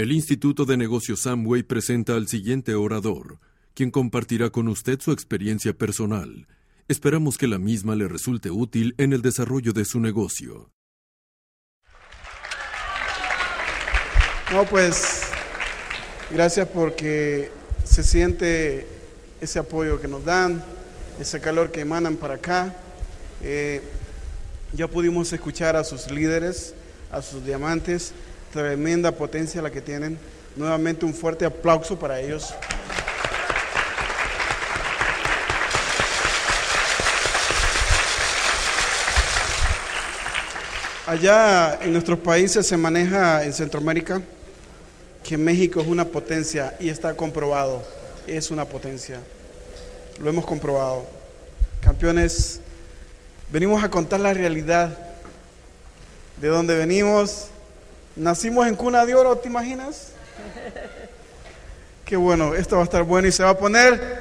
El Instituto de Negocios Samway presenta al siguiente orador, quien compartirá con usted su experiencia personal. Esperamos que la misma le resulte útil en el desarrollo de su negocio. No, pues gracias porque se siente ese apoyo que nos dan, ese calor que emanan para acá. Eh, ya pudimos escuchar a sus líderes, a sus diamantes, tremenda potencia la que tienen. Nuevamente un fuerte aplauso para ellos. Allá en nuestros países se maneja en Centroamérica que México es una potencia y está comprobado, es una potencia. Lo hemos comprobado. Campeones, venimos a contar la realidad de dónde venimos. Nacimos en cuna de oro, ¿te imaginas? Qué bueno, esto va a estar bueno y se va a poner.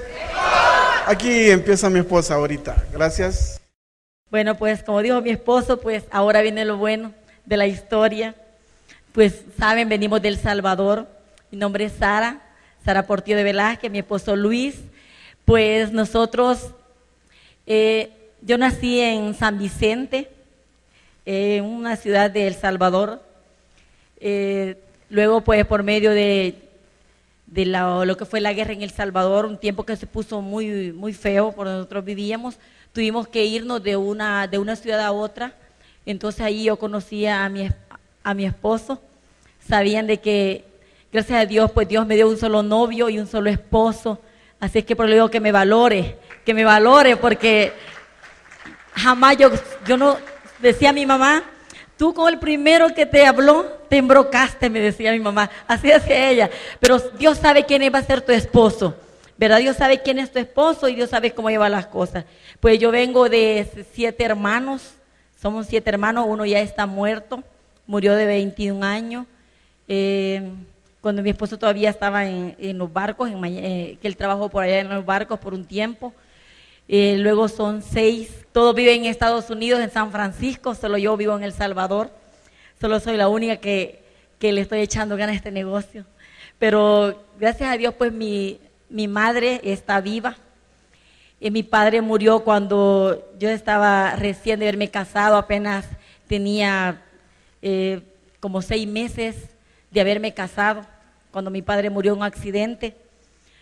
Aquí empieza mi esposa ahorita. Gracias. Bueno, pues como dijo mi esposo, pues ahora viene lo bueno de la historia. Pues saben, venimos del Salvador. Mi nombre es Sara, Sara Portillo de Velázquez, mi esposo Luis. Pues nosotros, eh, yo nací en San Vicente, en una ciudad de El Salvador. Eh, luego, pues por medio de, de lo que fue la guerra en El Salvador, un tiempo que se puso muy, muy feo por nosotros vivíamos, tuvimos que irnos de una, de una ciudad a otra. Entonces ahí yo conocía a mi, a mi esposo. Sabían de que, gracias a Dios, pues Dios me dio un solo novio y un solo esposo. Así es que por lo digo que me valore, que me valore, porque jamás yo, yo no, decía mi mamá, tú con el primero que te habló, te embrocaste, me decía mi mamá. Así decía ella. Pero Dios sabe quién va a ser tu esposo. ¿Verdad? Dios sabe quién es tu esposo y Dios sabe cómo lleva las cosas. Pues yo vengo de siete hermanos, somos siete hermanos, uno ya está muerto, murió de 21 años. Eh, cuando mi esposo todavía estaba en, los barcos, en, eh, que él trabajó por allá en los barcos por un tiempo. Eh, luego son seis, todos viven en Estados Unidos, en San Francisco, solo yo vivo en El Salvador. Solo soy la única que, que le estoy echando ganas a este negocio. Pero gracias a Dios, pues mi, mi madre está viva. Mi padre murió cuando yo estaba recién de haberme casado, apenas tenía eh, como seis meses de haberme casado, cuando mi padre murió en un accidente.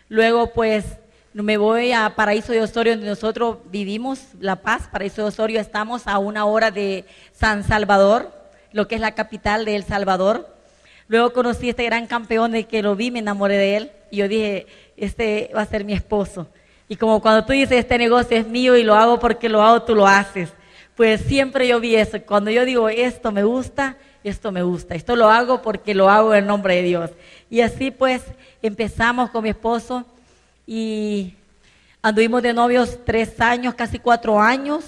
Luego, pues, me voy a Paraíso de Osorio, donde nosotros vivimos, La Paz, Paraíso de Osorio, estamos a una hora de San Salvador, lo que es la capital de El Salvador. Luego conocí a este gran campeón de que lo vi, me enamoré de él, y yo dije, este va a ser mi esposo. Y como cuando tú dices, este negocio es mío y lo hago porque lo hago, tú lo haces. Pues siempre yo vi eso. Cuando yo digo, esto me gusta, esto me gusta. Esto lo hago porque lo hago en nombre de Dios. Y así pues empezamos con mi esposo y anduvimos de novios tres años, casi cuatro años.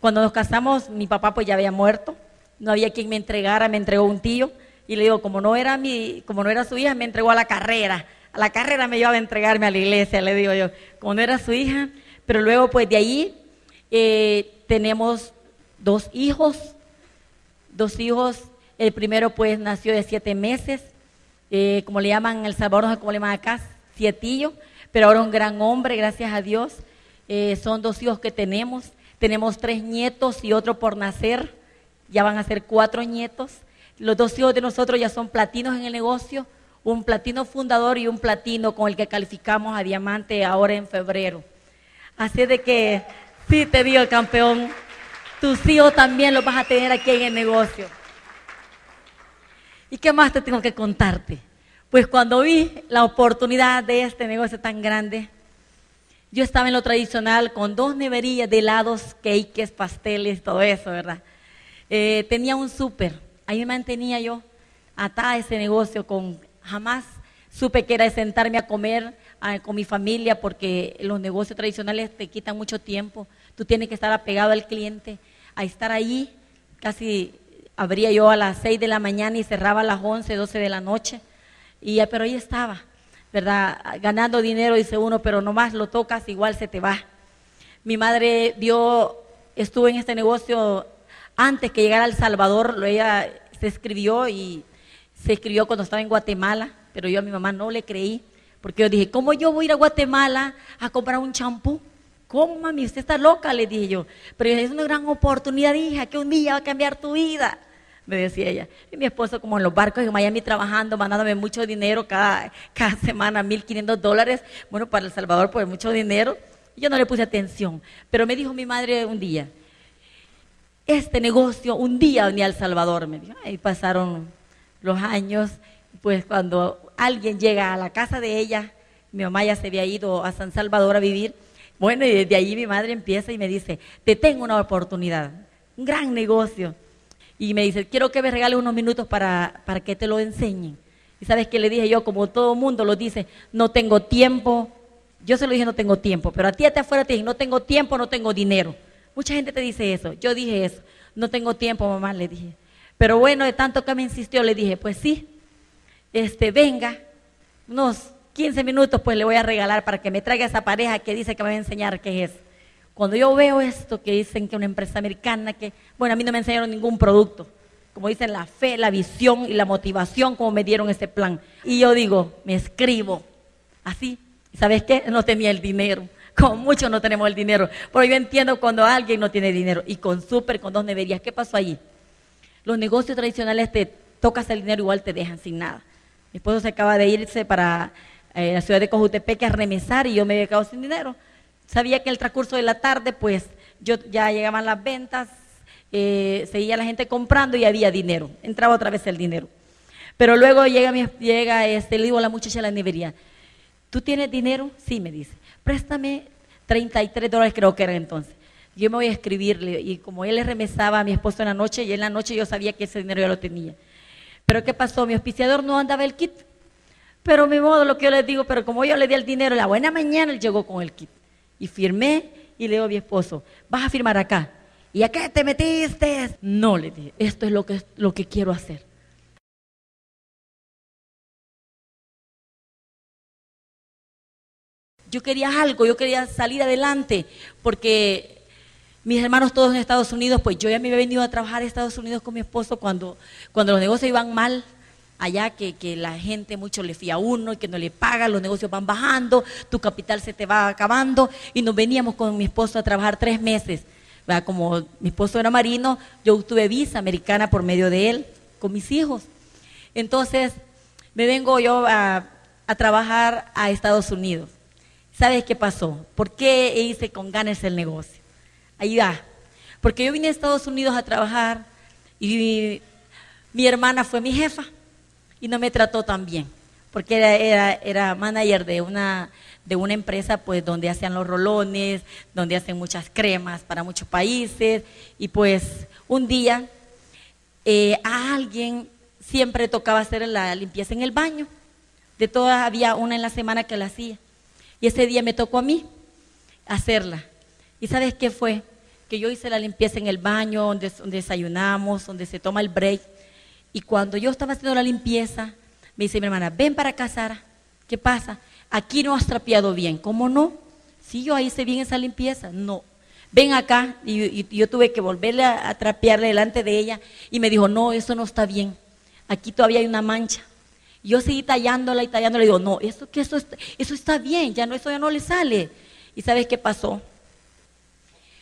Cuando nos casamos, mi papá pues ya había muerto. No había quien me entregara, me entregó un tío. Y le digo, como no era mi, como no era su hija, me entregó a la carrera a la carrera me llevaba a entregarme a la iglesia, le digo yo, como no era su hija, pero luego pues de ahí eh, tenemos dos hijos, dos hijos, el primero pues nació de siete meses, eh, como le llaman El Salvador, no sé cómo le llaman acá, sietillo, pero ahora un gran hombre, gracias a Dios, eh, son dos hijos que tenemos, tenemos tres nietos y otro por nacer, ya van a ser cuatro nietos, los dos hijos de nosotros ya son platinos en el negocio, un platino fundador y un platino con el que calificamos a diamante ahora en febrero. Así de que, sí te digo, campeón, tus hijos también los vas a tener aquí en el negocio. ¿Y qué más te tengo que contarte? Pues cuando vi la oportunidad de este negocio tan grande, yo estaba en lo tradicional con dos neverillas de helados, cakes, pasteles, todo eso, ¿verdad? Eh, tenía un súper, ahí me mantenía yo atada ese negocio con jamás supe que era sentarme a comer con mi familia porque los negocios tradicionales te quitan mucho tiempo. Tú tienes que estar apegado al cliente, a estar ahí. Casi abría yo a las 6 de la mañana y cerraba a las 11, 12 de la noche. Y, pero ahí estaba, ¿verdad? Ganando dinero, dice uno, pero nomás lo tocas, igual se te va. Mi madre vio, estuvo en este negocio antes que llegara al Salvador, ella se escribió y se escribió cuando estaba en Guatemala, pero yo a mi mamá no le creí, porque yo dije, ¿cómo yo voy a ir a Guatemala a comprar un champú? ¿Cómo, mami? Usted está loca, le dije yo. Pero es una gran oportunidad, hija, que un día va a cambiar tu vida, me decía ella. Y mi esposo, como en los barcos en Miami trabajando, mandándome mucho dinero cada, cada semana, 1.500 dólares. Bueno, para El Salvador, pues mucho dinero. Yo no le puse atención. Pero me dijo mi madre un día, este negocio un día venía al Salvador, me dijo. Ahí pasaron los años, pues cuando alguien llega a la casa de ella, mi mamá ya se había ido a San Salvador a vivir, bueno, y desde ahí mi madre empieza y me dice, te tengo una oportunidad, un gran negocio. Y me dice, quiero que me regales unos minutos para, para que te lo enseñen. Y sabes qué le dije yo, como todo mundo lo dice, no tengo tiempo. Yo se lo dije, no tengo tiempo, pero a ti hasta afuera te dije, no tengo tiempo, no tengo dinero. Mucha gente te dice eso. Yo dije eso, no tengo tiempo, mamá, le dije. Pero bueno, de tanto que me insistió, le dije, pues sí, este, venga, unos 15 minutos pues le voy a regalar para que me traiga esa pareja que dice que me va a enseñar qué es. Cuando yo veo esto que dicen que una empresa americana, que, bueno, a mí no me enseñaron ningún producto, como dicen la fe, la visión y la motivación, como me dieron ese plan. Y yo digo, me escribo así, ¿sabes qué? No tenía el dinero. Como muchos no tenemos el dinero. Pero yo entiendo cuando alguien no tiene dinero. Y con súper, con dos neverías, ¿qué pasó allí? Los negocios tradicionales te tocas el dinero, igual te dejan sin nada. Mi esposo se acaba de irse para eh, la ciudad de Cojutepeque a remesar y yo me había quedado sin dinero. Sabía que el transcurso de la tarde, pues yo ya llegaban las ventas, eh, seguía la gente comprando y había dinero. Entraba otra vez el dinero. Pero luego llega, llega este, le digo a la muchacha de la nevería, ¿tú tienes dinero? Sí, me dice, préstame 33 dólares creo que era entonces. Yo me voy a escribirle y como él le remesaba a mi esposo en la noche y en la noche yo sabía que ese dinero ya lo tenía. Pero ¿qué pasó? Mi auspiciador no andaba el kit. Pero mi modo, lo que yo les digo, pero como yo le di el dinero, la buena mañana él llegó con el kit. Y firmé y le digo a mi esposo, vas a firmar acá. ¿Y a qué te metiste? No, le dije, esto es lo que, lo que quiero hacer. Yo quería algo, yo quería salir adelante, porque mis hermanos todos en Estados Unidos, pues yo ya me había venido a trabajar a Estados Unidos con mi esposo cuando, cuando los negocios iban mal, allá que, que, la gente mucho le fía a uno y que no le paga, los negocios van bajando, tu capital se te va acabando y nos veníamos con mi esposo a trabajar tres meses. Como mi esposo era marino, yo tuve visa americana por medio de él, con mis hijos. Entonces, me vengo yo a, a trabajar a Estados Unidos. ¿Sabes qué pasó? ¿Por qué hice con ganas el negocio? Ahí va. Porque yo vine a Estados Unidos a trabajar y mi, hermana fue mi jefa y no me trató tan bien. Porque era, era, era manager de una, de una empresa pues donde hacían los rolones, donde hacen muchas cremas para muchos países. Y pues un día eh, a alguien siempre tocaba hacer la limpieza en el baño. De todas había una en la semana que la hacía. Y ese día me tocó a mí hacerla. ¿Y sabes qué fue? Que yo hice la limpieza en el baño, donde, desayunamos, donde se toma el break. Y cuando yo estaba haciendo la limpieza, me dice mi hermana, ven para acá, Sara. ¿Qué pasa? Aquí no has trapeado bien. ¿Cómo no? Si yo hice bien esa limpieza. No. Ven acá. Y, yo tuve que volverle a, a, trapearle delante de ella. Y me dijo, no, eso no está bien. Aquí todavía hay una mancha. Yo seguí tallándola y tallándola. Y digo, no, eso, que eso, eso está bien. Ya no, eso ya no le sale. ¿Y sabes qué pasó?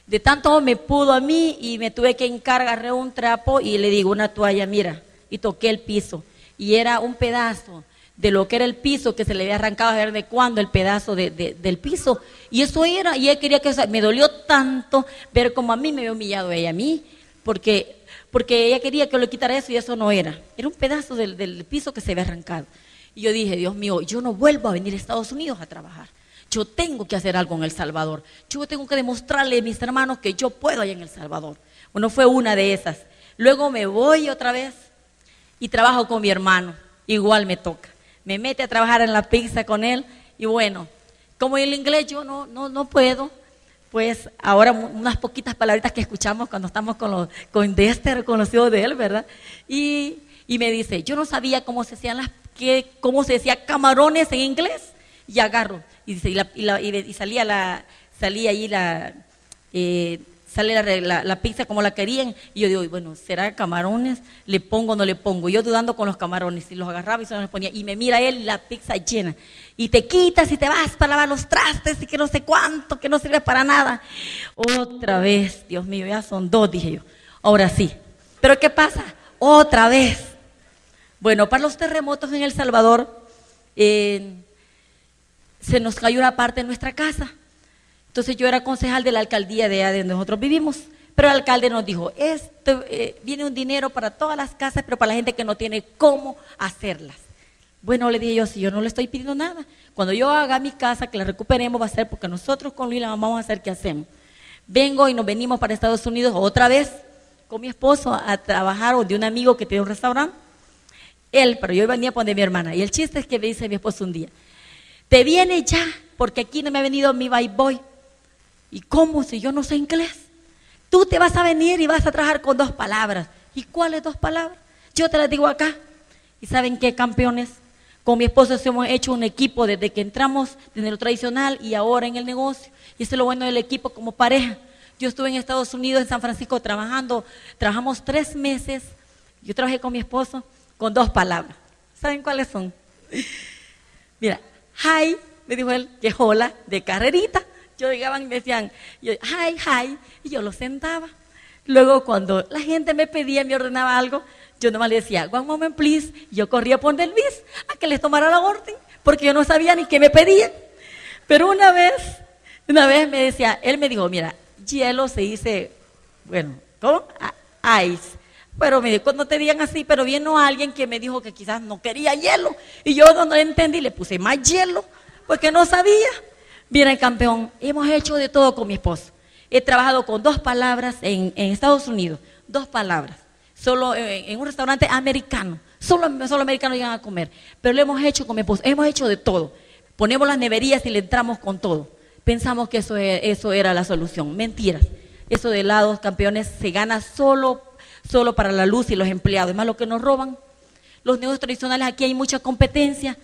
De tanto me pudo a mí y me tuve que encargar un trapo y le digo una toalla, mira, y toqué el piso. Y era un pedazo de lo que era el piso que se le había arrancado a ver de cuándo el pedazo de, del piso. Y eso era, y ella quería que, me dolió tanto ver como a mí me había humillado ella a mí, porque, porque ella quería que le quitara eso y eso no era. Era un pedazo del, del piso que se había arrancado. Y yo dije, Dios mío, yo no vuelvo a venir a Estados Unidos a trabajar. Yo tengo que hacer algo en El Salvador. Yo tengo que demostrarle a mis hermanos que yo puedo allá en El Salvador. Bueno, fue una de esas. Luego me voy otra vez y trabajo con mi hermano. Igual me toca. Me mete a trabajar en la pizza con él y bueno, como el inglés yo no, no, no puedo, pues ahora unas poquitas palabritas que escuchamos cuando estamos con, los, con Dexter, conocido de él, ¿verdad? Y, y me dice, yo no sabía cómo se hacían las, que, cómo se decía camarones en inglés y agarro y, y, salía la salía ahí la eh, sale la, pizza como la querían. Y yo digo, bueno, ¿será camarones? ¿Le pongo o no le pongo? Yo dudando con los camarones. Y los agarraba y se los ponía. Y me mira él la pizza llena. Y te quitas y te vas para lavar los trastes y que no sé cuánto, que no sirve para nada. Otra vez, Dios mío, ya son dos, dije yo. Ahora sí. Pero ¿qué pasa? Otra vez. Bueno, para los terremotos en El Salvador, se nos cayó una parte de nuestra casa. Entonces yo era concejal de la alcaldía de donde nosotros vivimos. Pero el alcalde nos dijo, esto, eh, viene un dinero para todas las casas, pero para la gente que no tiene cómo hacerlas. Bueno, le dije yo, si yo no le estoy pidiendo nada, cuando yo haga mi casa, que la recuperemos, va a ser porque nosotros con Luis la vamos a hacer qué hacemos. Vengo y nos venimos para Estados Unidos otra vez con mi esposo a trabajar o de un amigo que tiene un restaurante. Él, pero yo venía a poner mi hermana. Y el chiste es que me dice mi esposo un día, te viene ya, porque aquí no me ha venido mi bye boy. ¿Y cómo si yo no sé inglés? Tú te vas a venir y vas a trabajar con dos palabras. ¿Y cuáles dos palabras? Yo te las digo acá. ¿Y saben qué, campeones? Con mi esposo hemos hecho un equipo desde que entramos desde lo tradicional y ahora en el negocio. Y eso es lo bueno del equipo como pareja. Yo estuve en Estados Unidos, en San Francisco, trabajando. Trabajamos tres meses. Yo trabajé con mi esposo con dos palabras. ¿Saben cuáles son? Mira, hi, me dijo él, que hola, de carrerita. Yo llegaban y me decían, hi, hi, y yo lo sentaba. Luego cuando la gente me pedía, me ordenaba algo, yo nomás le decía, one moment please, yo corría por del bis a que les tomara la orden, porque yo no sabía ni qué me pedían. Pero una vez, una vez me decía, él me dijo, mira, hielo se dice, bueno, ¿cómo? Ice. Pero me dijo, cuando te digan así, pero vino alguien que me dijo que quizás no quería hielo. Y yo no entendí, le puse más hielo, porque no sabía. Viene campeón, hemos hecho de todo con mi esposo. He trabajado con dos palabras en, Estados Unidos, dos palabras, solo en, un restaurante americano. Solo, solo americanos llegan a comer. Pero lo hemos hecho con mi esposo, hemos hecho de todo. Ponemos las neverías y le entramos con todo. Pensamos que eso, e, eso era la solución. Mentiras. Eso de helados, campeones, se gana solo solo para la luz y los empleados. Es más lo que nos roban. Los negocios tradicionales, aquí hay mucha competencia.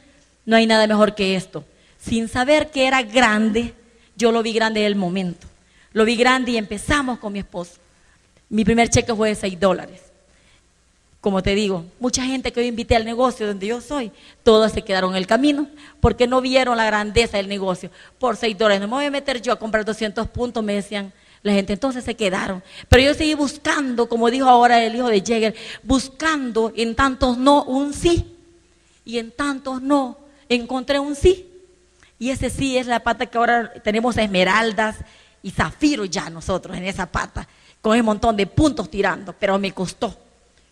No hay nada mejor que esto. Sin saber que era grande, yo lo vi grande en el momento. Lo vi grande y empezamos con mi esposo. Mi primer cheque fue de 6 dólares. Como te digo, mucha gente que yo invité al negocio donde yo soy, todos se quedaron en el camino porque no vieron la grandeza del negocio. Por 6 dólares, no me voy a meter yo a comprar 200 puntos, me decían, la gente entonces se quedaron. Pero yo seguí buscando, como dijo ahora el hijo de Jäger, buscando en tantos no un sí. Y en tantos no encontré un sí. Y ese sí es la pata que ahora tenemos esmeraldas y zafiro ya nosotros en esa pata, con un montón de puntos tirando, pero me costó.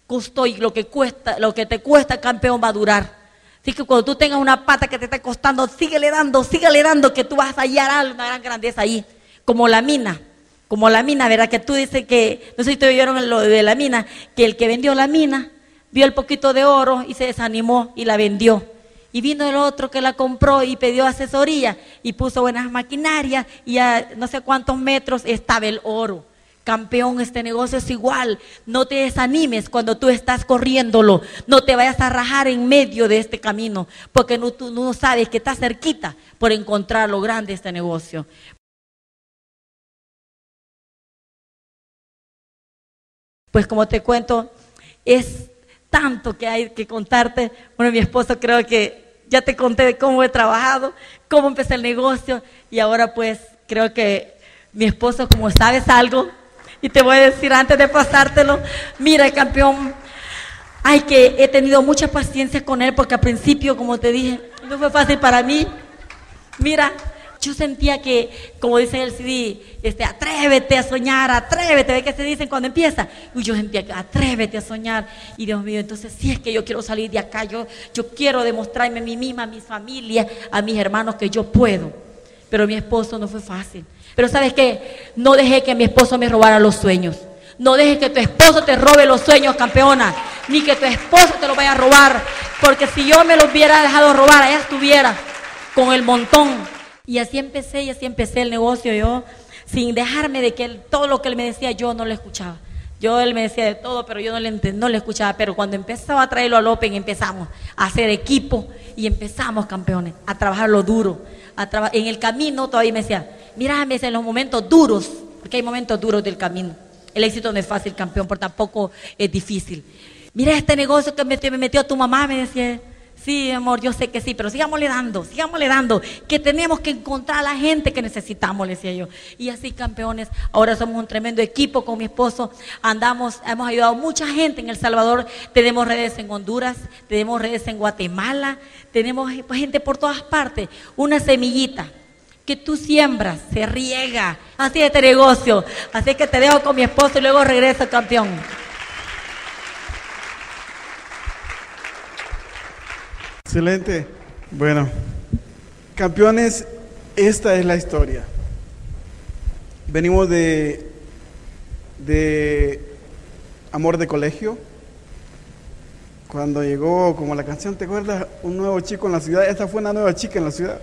Costó y lo que cuesta, lo que te cuesta, campeón, va a durar. Así que cuando tú tengas una pata que te está costando, síguele dando, síguele dando, que tú vas a hallar una gran grandeza ahí, como la mina como la mina, ¿verdad? Que tú dices que, no sé si te oyeron lo de la mina, que el que vendió la mina vio el poquito de oro y se desanimó y la vendió. Y vino el otro que la compró y pidió asesoría y puso buenas maquinarias y a no sé cuántos metros estaba el oro. Campeón, este negocio es igual. No te desanimes cuando tú estás corriéndolo. No te vayas a rajar en medio de este camino, porque no, tú no sabes que estás cerquita por encontrar lo grande este negocio. Pues como te cuento, es tanto que hay que contarte. Bueno, mi esposo creo que ya te conté de cómo he trabajado, cómo empecé el negocio y ahora pues creo que mi esposo, como sabes algo, y te voy a decir antes de pasártelo, mira campeón, hay que he tenido mucha paciencia con él porque al principio, como te dije, no fue fácil para mí. Mira, yo sentía que, como dice el CD, este, atrévete a soñar, atrévete, ¿ve qué se dicen cuando empieza? Y yo sentía que atrévete a soñar. Y Dios mío, entonces si es que yo quiero salir de acá, yo, yo quiero demostrarme a mí misma, a mi familia, a mis hermanos que yo puedo. Pero mi esposo no fue fácil. Pero sabes qué, no dejé que mi esposo me robara los sueños. No dejes que tu esposo te robe los sueños, campeona. Ni que tu esposo te lo vaya a robar. Porque si yo me los hubiera dejado robar, allá estuviera con el montón y así empecé y así empecé el negocio yo, sin dejarme de que todo lo que él me decía yo no lo escuchaba. Yo él me decía de todo, pero yo no le, no le escuchaba. Pero cuando empezaba a traerlo al Open, empezamos a hacer equipo y empezamos, campeones, a trabajar lo duro. A en el camino todavía me decía, mira, me en los momentos duros porque hay momentos duros del camino. El éxito no es fácil, campeón, pero tampoco es difícil. Mira este negocio que me metió tu mamá, me decía. Sí, amor, yo sé que sí, pero sigámosle dando, sigámosle dando, que tenemos que encontrar a la gente que necesitamos, le decía yo. Y así, campeones, ahora somos un tremendo equipo con mi esposo, andamos, hemos ayudado a mucha gente en El Salvador, tenemos redes en Honduras, tenemos redes en Guatemala, tenemos pues, gente por todas partes, una semillita que tú siembras, se riega, así es este negocio, así que te dejo con mi esposo y luego regreso, campeón. Excelente. Bueno, campeones, esta es la historia. Venimos de, de Amor de Colegio. Cuando llegó, como la canción, ¿te acuerdas? Un nuevo chico en la ciudad. Esta fue una nueva chica en la ciudad.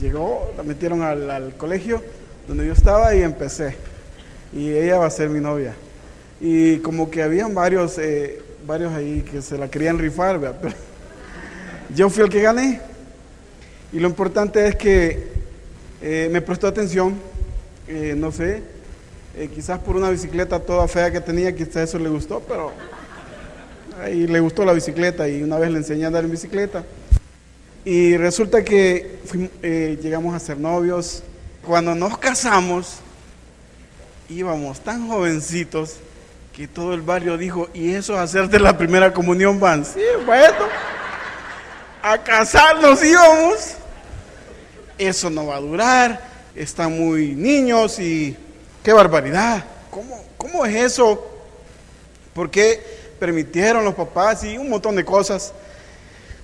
Llegó, la metieron al, colegio donde yo estaba y empecé. Y ella va a ser mi novia. Y como que habían varios, eh, varios ahí que se la querían rifar, ¿verdad? Yo fui el que gané. Y lo importante es que eh, me prestó atención, eh, no sé, eh, quizás por una bicicleta toda fea que tenía, quizás eso le gustó, pero ahí le gustó la bicicleta y una vez le enseñé a andar en bicicleta. Y resulta que llegamos a ser novios. Cuando nos casamos, íbamos tan jovencitos que todo el barrio dijo, ¿y eso es hacerte la primera comunión, Van? Sí, bueno a casarnos íbamos. Eso no va a durar, están muy niños y qué barbaridad. ¿Cómo, cómo es eso? ¿Por qué permitieron los papás y un montón de cosas?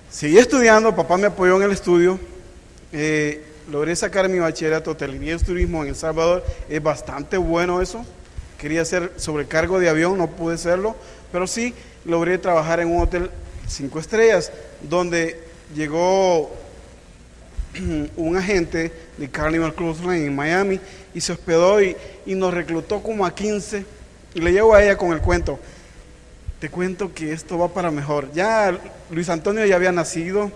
Seguí estudiando, papá me apoyó en el estudio. Eh, logré sacar mi bachillerato hotelería y turismo en El Salvador. Es bastante bueno eso. Quería ser sobrecargo de avión, no pude serlo, pero sí logré trabajar en un hotel cinco estrellas, donde llegó un agente de Carnival Cruise Line en Miami y se hospedó y, nos reclutó como a 15 y le llevo a ella con el cuento. Te cuento que esto va para mejor. Ya Luis Antonio ya había nacido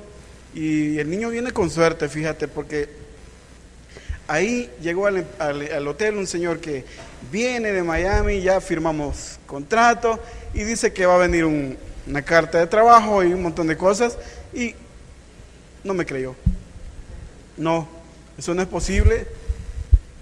y el niño viene con suerte, fíjate, porque ahí llegó al, hotel un señor que viene de Miami, ya firmamos contrato y dice que va a venir una carta de trabajo y un montón de cosas y no me creyó. No, eso no es posible.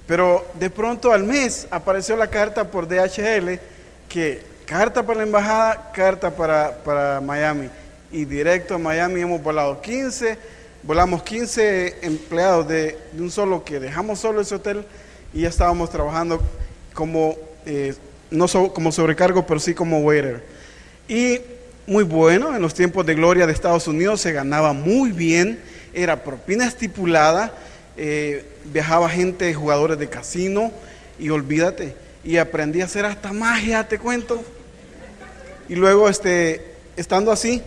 Pero de pronto al mes apareció la carta por DHL que carta para la embajada, carta para, para Miami. Y directo a Miami hemos volado 15, volamos 15 empleados de, un solo que dejamos solo ese hotel y ya estábamos trabajando como, eh, no como sobrecargo, pero sí como waiter. Y muy bueno. En los tiempos de gloria de Estados Unidos se ganaba muy bien, era propina estipulada, eh, viajaba gente, jugadores de casino, y olvídate, y aprendí a hacer hasta magia, te cuento. Y luego, este, estando así,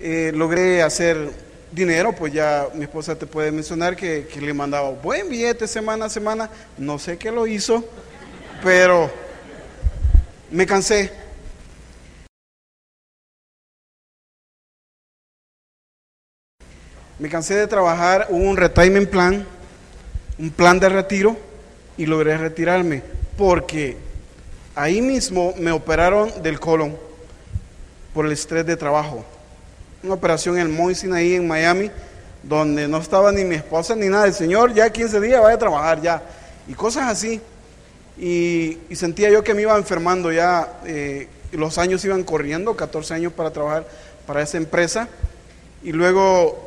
eh, logré hacer dinero, pues ya mi esposa te puede mencionar que, que le mandaba buen billete semana a semana, no sé qué lo hizo, pero me cansé Me cansé de trabajar, hubo un retirement plan, un plan de retiro y logré retirarme porque ahí mismo me operaron del colon por el estrés de trabajo. Una operación en el ahí en Miami, donde no estaba ni mi esposa ni nada. El Señor ya 15 días vaya a trabajar ya. Y cosas así. Y, sentía yo que me iba enfermando ya. Eh, los años iban corriendo, 14 años para trabajar para esa empresa. Y luego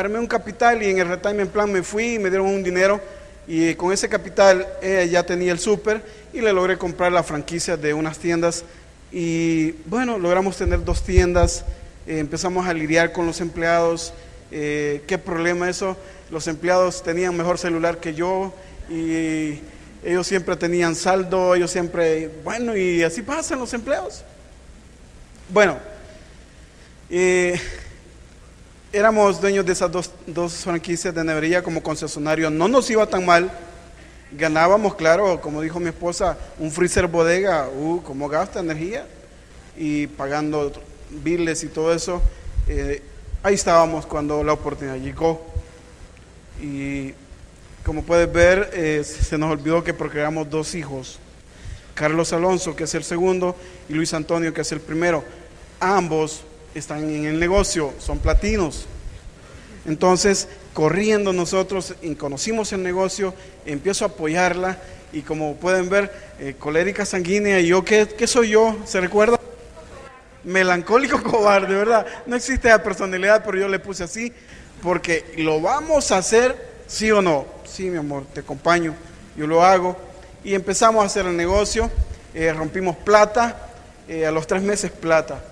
armé un capital y en el retirement plan me fui y me dieron un dinero y con ese capital ella ya tenía el súper y le logré comprar la franquicia de unas tiendas y bueno, logramos tener dos tiendas, eh, empezamos a lidiar con los empleados, eh, qué problema eso, los empleados tenían mejor celular que yo y ellos siempre tenían saldo, ellos siempre, bueno, y así pasan los empleados. Bueno, eh, éramos dueños de esas dos, dos franquicias de nevería como concesionario, no nos iba tan mal. Ganábamos, claro, como dijo mi esposa, un freezer bodega, uh, gasta energía y pagando biles y todo eso. Eh, ahí estábamos cuando la oportunidad llegó. Y Como puedes ver, eh, se nos olvidó que procreamos dos hijos. Carlos Alonso, que es el segundo, y Luis Antonio, que es el primero. Ambos están en el negocio, son platinos. Entonces, corriendo nosotros, conocimos el negocio, empiezo a apoyarla y como pueden ver, eh, colérica sanguínea, y yo, ¿qué, ¿qué soy yo? ¿Se recuerda? Melancólico cobarde, ¿verdad? No existe la personalidad, pero yo le puse así, porque lo vamos a hacer, sí o no. Sí, mi amor, te acompaño, yo lo hago. Y empezamos a hacer el negocio, eh, rompimos plata, eh, a los tres meses plata.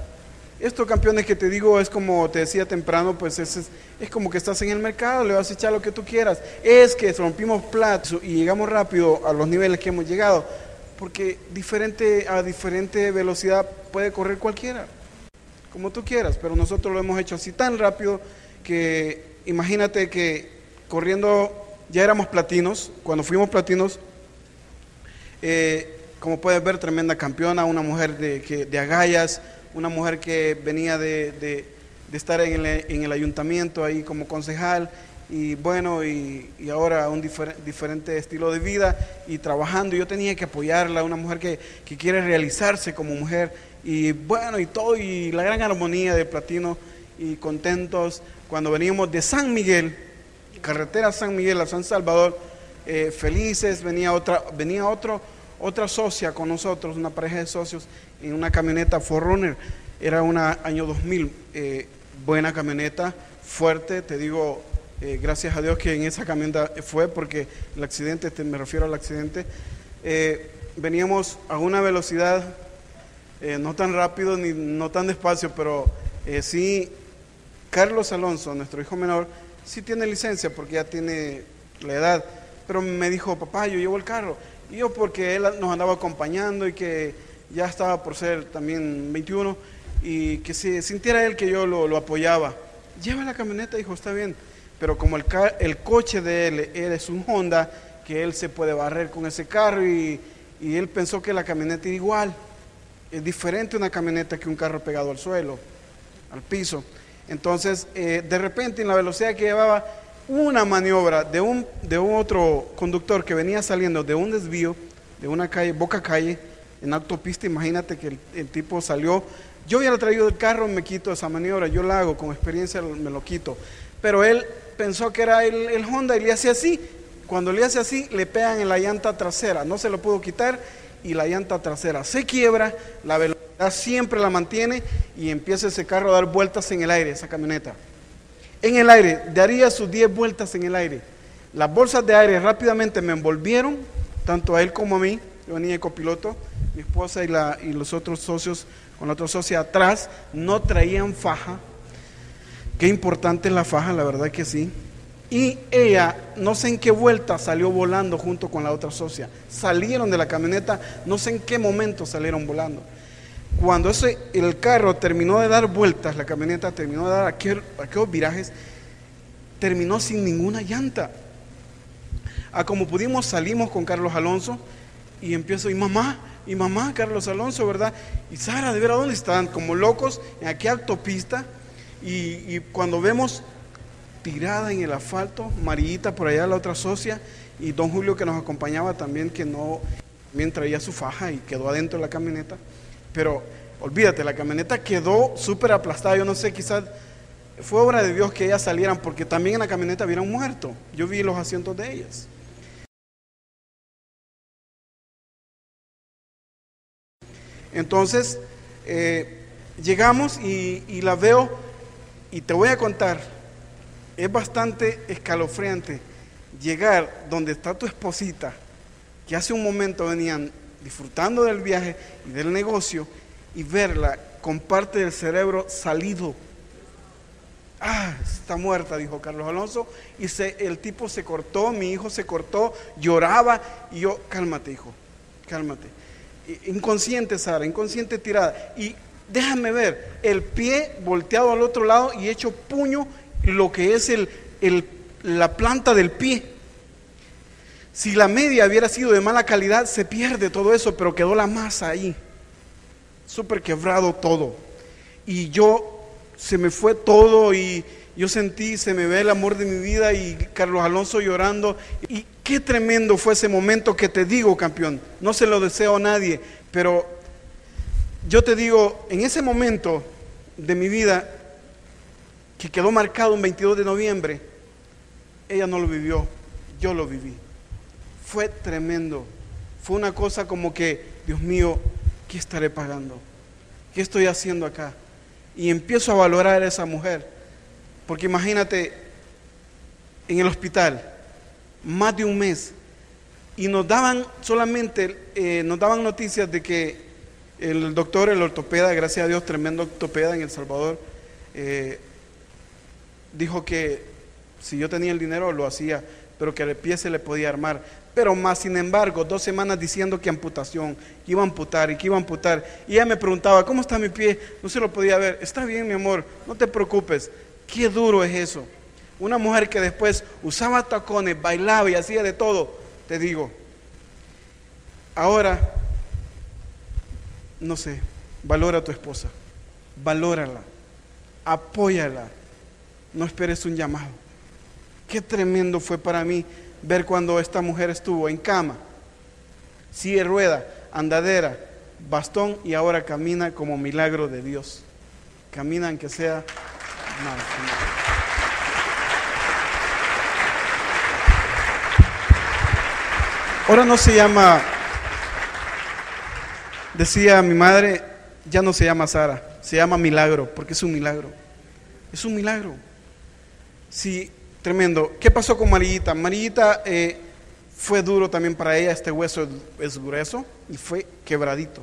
Estos campeones que te digo es como te decía temprano, pues es, es, como que estás en el mercado, le vas a echar lo que tú quieras. Es que rompimos plata y llegamos rápido a los niveles que hemos llegado, porque diferente, a diferente velocidad puede correr cualquiera, como tú quieras, pero nosotros lo hemos hecho así tan rápido que imagínate que corriendo ya éramos platinos, cuando fuimos platinos, eh, como puedes ver, tremenda campeona, una mujer de, que, de agallas, una mujer que venía de, estar en el, ayuntamiento ahí como concejal y bueno, y, ahora un diferente estilo de vida y trabajando. Yo tenía que apoyarla, una mujer que, quiere realizarse como mujer y bueno, y todo, y la gran armonía de Platino y contentos. Cuando veníamos de San Miguel, carretera San Miguel a San Salvador, eh, felices, venía, otra, venía otro, otra socia con nosotros, una pareja de socios en una camioneta Forerunner. Era un año 2000, eh, buena camioneta, fuerte, te digo, eh, gracias a Dios que en esa camioneta fue, porque el accidente, me refiero al accidente, eh, veníamos a una velocidad no tan rápido ni no tan despacio, pero sí, Carlos Alonso, nuestro hijo menor, sí tiene licencia porque ya tiene la edad, pero me dijo, papá, yo llevo el carro. Y yo porque él nos andaba acompañando y que ya estaba por ser también 21 y que se sintiera él que yo lo, apoyaba. Lleva la camioneta, dijo, está bien, pero como el, el coche de él, es un Honda, que él se puede barrer con ese carro y, él pensó que la camioneta era igual. Es diferente una camioneta que un carro pegado al suelo, al piso. Entonces, eh, de repente, en la velocidad que llevaba, una maniobra de un, de otro conductor que venía saliendo de un desvío, de una calle, boca calle, en autopista, imagínate que el, tipo salió, yo hubiera traído el carro, me quito esa maniobra, yo la hago, con experiencia me lo quito. Pero él pensó que era el, Honda y le hace así, cuando le hace así, le pegan en la llanta trasera, no se lo pudo quitar y la llanta trasera se quiebra, la velocidad siempre la mantiene y empieza ese carro a dar vueltas en el aire, esa camioneta. En el aire, daría sus 10 vueltas en el aire. Las bolsas de aire rápidamente me envolvieron, tanto a él como a mí, yo venía de copiloto, mi esposa y, la, y los otros socios, con la otra socia atrás, no traían faja. Qué importante es la faja, la verdad que sí. Y ella, no sé en qué vuelta, salió volando junto con la otra socia. Salieron de la camioneta, no sé en qué momento salieron volando. Cuando ese, el carro terminó de dar vueltas, la camioneta terminó de dar aquel, aquellos virajes, terminó sin ninguna llanta. A como pudimos salimos con Carlos Alonso y empiezo, y mamá, y mamá, Carlos Alonso, ¿verdad? Y Sara, de ver a dónde están, como locos, en aquella autopista. Y, cuando vemos tirada en el asfalto, Marillita por allá, la otra socia, y don Julio que nos acompañaba también, que no, también traía su faja y quedó adentro de la camioneta. Pero olvídate, la camioneta quedó súper aplastada. Yo no sé, quizás fue obra de Dios que ellas salieran, porque también en la camioneta un muerto. Yo vi los asientos de ellas. Entonces, eh, llegamos y, la veo y te voy a contar, es bastante escalofriante llegar donde está tu esposita, que hace un momento venían disfrutando del viaje y del negocio, y verla con parte del cerebro salido. Ah, está muerta, dijo Carlos Alonso. Y se, el tipo se cortó, mi hijo se cortó, lloraba. Y yo, cálmate, hijo, cálmate inconsciente Sara, inconsciente tirada. Y déjame ver, el pie volteado al otro lado y hecho puño lo que es el, la planta del pie. Si la media hubiera sido de mala calidad, se pierde todo eso, pero quedó la masa ahí. Súper quebrado todo. Y yo, se me fue todo y, yo sentí, se me ve el amor de mi vida y Carlos Alonso llorando. Y qué tremendo fue ese momento que te digo, campeón. No se lo deseo a nadie, pero yo te digo, en ese momento de mi vida, que quedó marcado un 22 de noviembre, ella no lo vivió, yo lo viví. Fue tremendo. Fue una cosa como que, Dios mío, ¿qué estaré pagando? ¿Qué estoy haciendo acá? Y empiezo a valorar a esa mujer. Porque imagínate, en el hospital, más de un mes, y nos daban solamente, eh, nos daban noticias de que el doctor, el ortopeda, gracias a Dios, tremendo ortopeda en El Salvador, eh, dijo que si yo tenía el dinero lo hacía, pero que el pie se le podía armar. Pero más, sin embargo, dos semanas diciendo que amputación, que iba a amputar y que iba a amputar. Y ella me preguntaba, ¿cómo está mi pie? No se lo podía ver. Está bien, mi amor, no te preocupes. Qué duro es eso. Una mujer que después usaba tacones, bailaba y hacía de todo. Te digo, ahora, no sé, valora a tu esposa, valórala, apóyala no esperes un llamado. Qué tremendo fue para mí ver cuando esta mujer estuvo en cama, silla rueda, andadera, bastón y ahora camina como milagro de Dios. Camina aunque sea mal. Ahora no se llama, decía mi madre, ya no se llama Sara, se llama milagro, porque es un milagro. Es un milagro. Sí, tremendo. ¿Qué pasó con Marillita? Marillita eh, fue duro también para ella, este hueso es grueso y fue quebradito.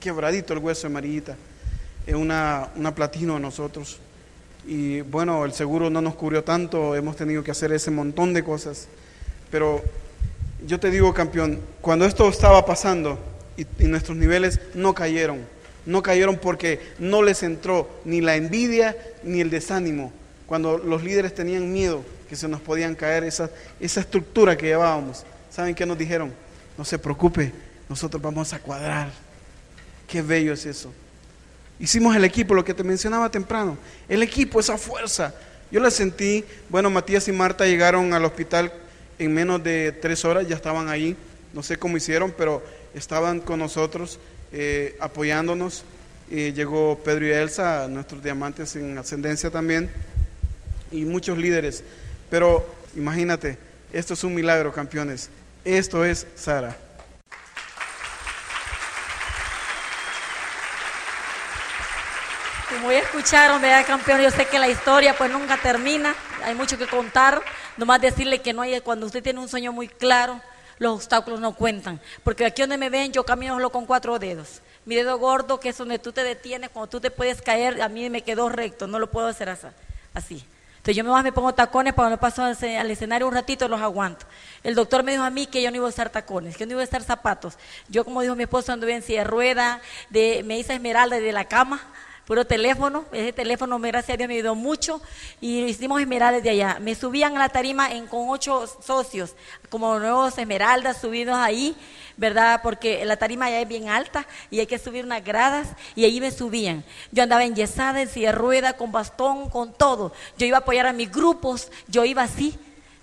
Quebradito el hueso de Marillita. Es una, una platino a nosotros. Y bueno, el seguro no nos cubrió tanto, hemos tenido que hacer ese montón de cosas. Pero yo te digo, campeón, cuando esto estaba pasando y nuestros niveles no cayeron, no cayeron porque no les entró ni la envidia ni el desánimo, cuando los líderes tenían miedo que se nos podían caer esa, esa estructura que llevábamos. ¿Saben qué nos dijeron? No se preocupe, nosotros vamos a cuadrar. Qué bello es eso. Hicimos el equipo, lo que te mencionaba temprano. El equipo, esa fuerza. Yo la sentí, bueno, Matías y Marta llegaron al hospital en menos de tres horas, ya estaban ahí. No sé cómo hicieron, pero estaban con nosotros eh, apoyándonos. Eh, llegó Pedro y Elsa, nuestros diamantes en ascendencia también y muchos líderes. Pero imagínate, esto es un milagro, campeones. Esto es Sara. Como ya escucharon, ¿verdad, campeón? Yo sé que la historia pues nunca termina, hay mucho que contar, nomás decirle que no hay, cuando usted tiene un sueño muy claro, los obstáculos no cuentan, porque aquí donde me ven yo camino solo con cuatro dedos. Mi dedo gordo, que es donde tú te detienes, cuando tú te puedes caer, a mí me quedó recto, no lo puedo hacer así. Entonces yo me pongo tacones, cuando me paso al escenario un ratito los aguanto. El doctor me dijo a mí que yo no iba a usar tacones, que yo no iba a usar zapatos. Yo, como dijo mi esposo, anduve en silla de rueda, de, me hice esmeralda de la cama, puro teléfono. Ese teléfono, gracias a Dios, me ayudó mucho. Y hicimos esmeraldas de allá. Me subían a la tarima en, con ocho socios, como nuevos esmeraldas subidos ahí. ¿verdad? Porque la tarima ya es bien alta y hay que subir unas gradas y ahí me subían. Yo andaba enyesada, en silla rueda, con bastón, con todo. Yo iba a apoyar a mis grupos, yo iba así.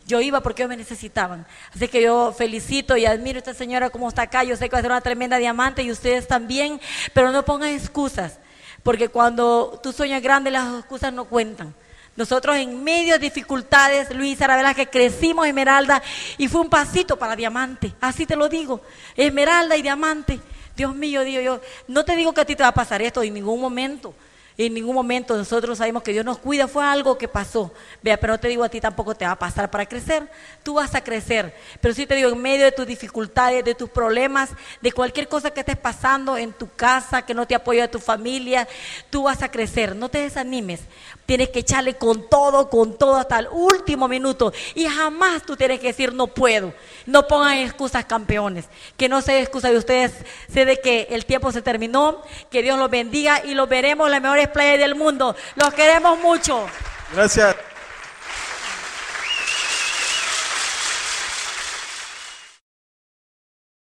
Yo iba porque ellos me necesitaban. Así que yo felicito y admiro a esta señora como está acá. Yo sé que va a ser una tremenda diamante y ustedes también, pero no pongan excusas, porque cuando tú sueñas grande las excusas no cuentan. Nosotros en medio de dificultades, Luis Arabela, que crecimos Esmeralda y fue un pasito para diamante. Así te lo digo. Esmeralda y diamante. Dios mío, Dios, yo no te digo que a ti te va a pasar esto en ningún momento. En ningún momento nosotros sabemos que Dios nos cuida, fue algo que pasó. Vea, pero no te digo a ti tampoco te va a pasar para crecer. Tú vas a crecer. Pero sí te digo, en medio de tus dificultades, de tus problemas, de cualquier cosa que estés pasando en tu casa, que no te apoya tu familia, tú vas a crecer. No te desanimes. Tienes que echarle con todo, con todo hasta el último minuto. Y jamás tú tienes que decir no puedo. No pongan excusas campeones. Que no sea excusa de ustedes. Sé de que el tiempo se terminó. Que Dios los bendiga y los veremos en las mejores playas del mundo. Los queremos mucho. Gracias.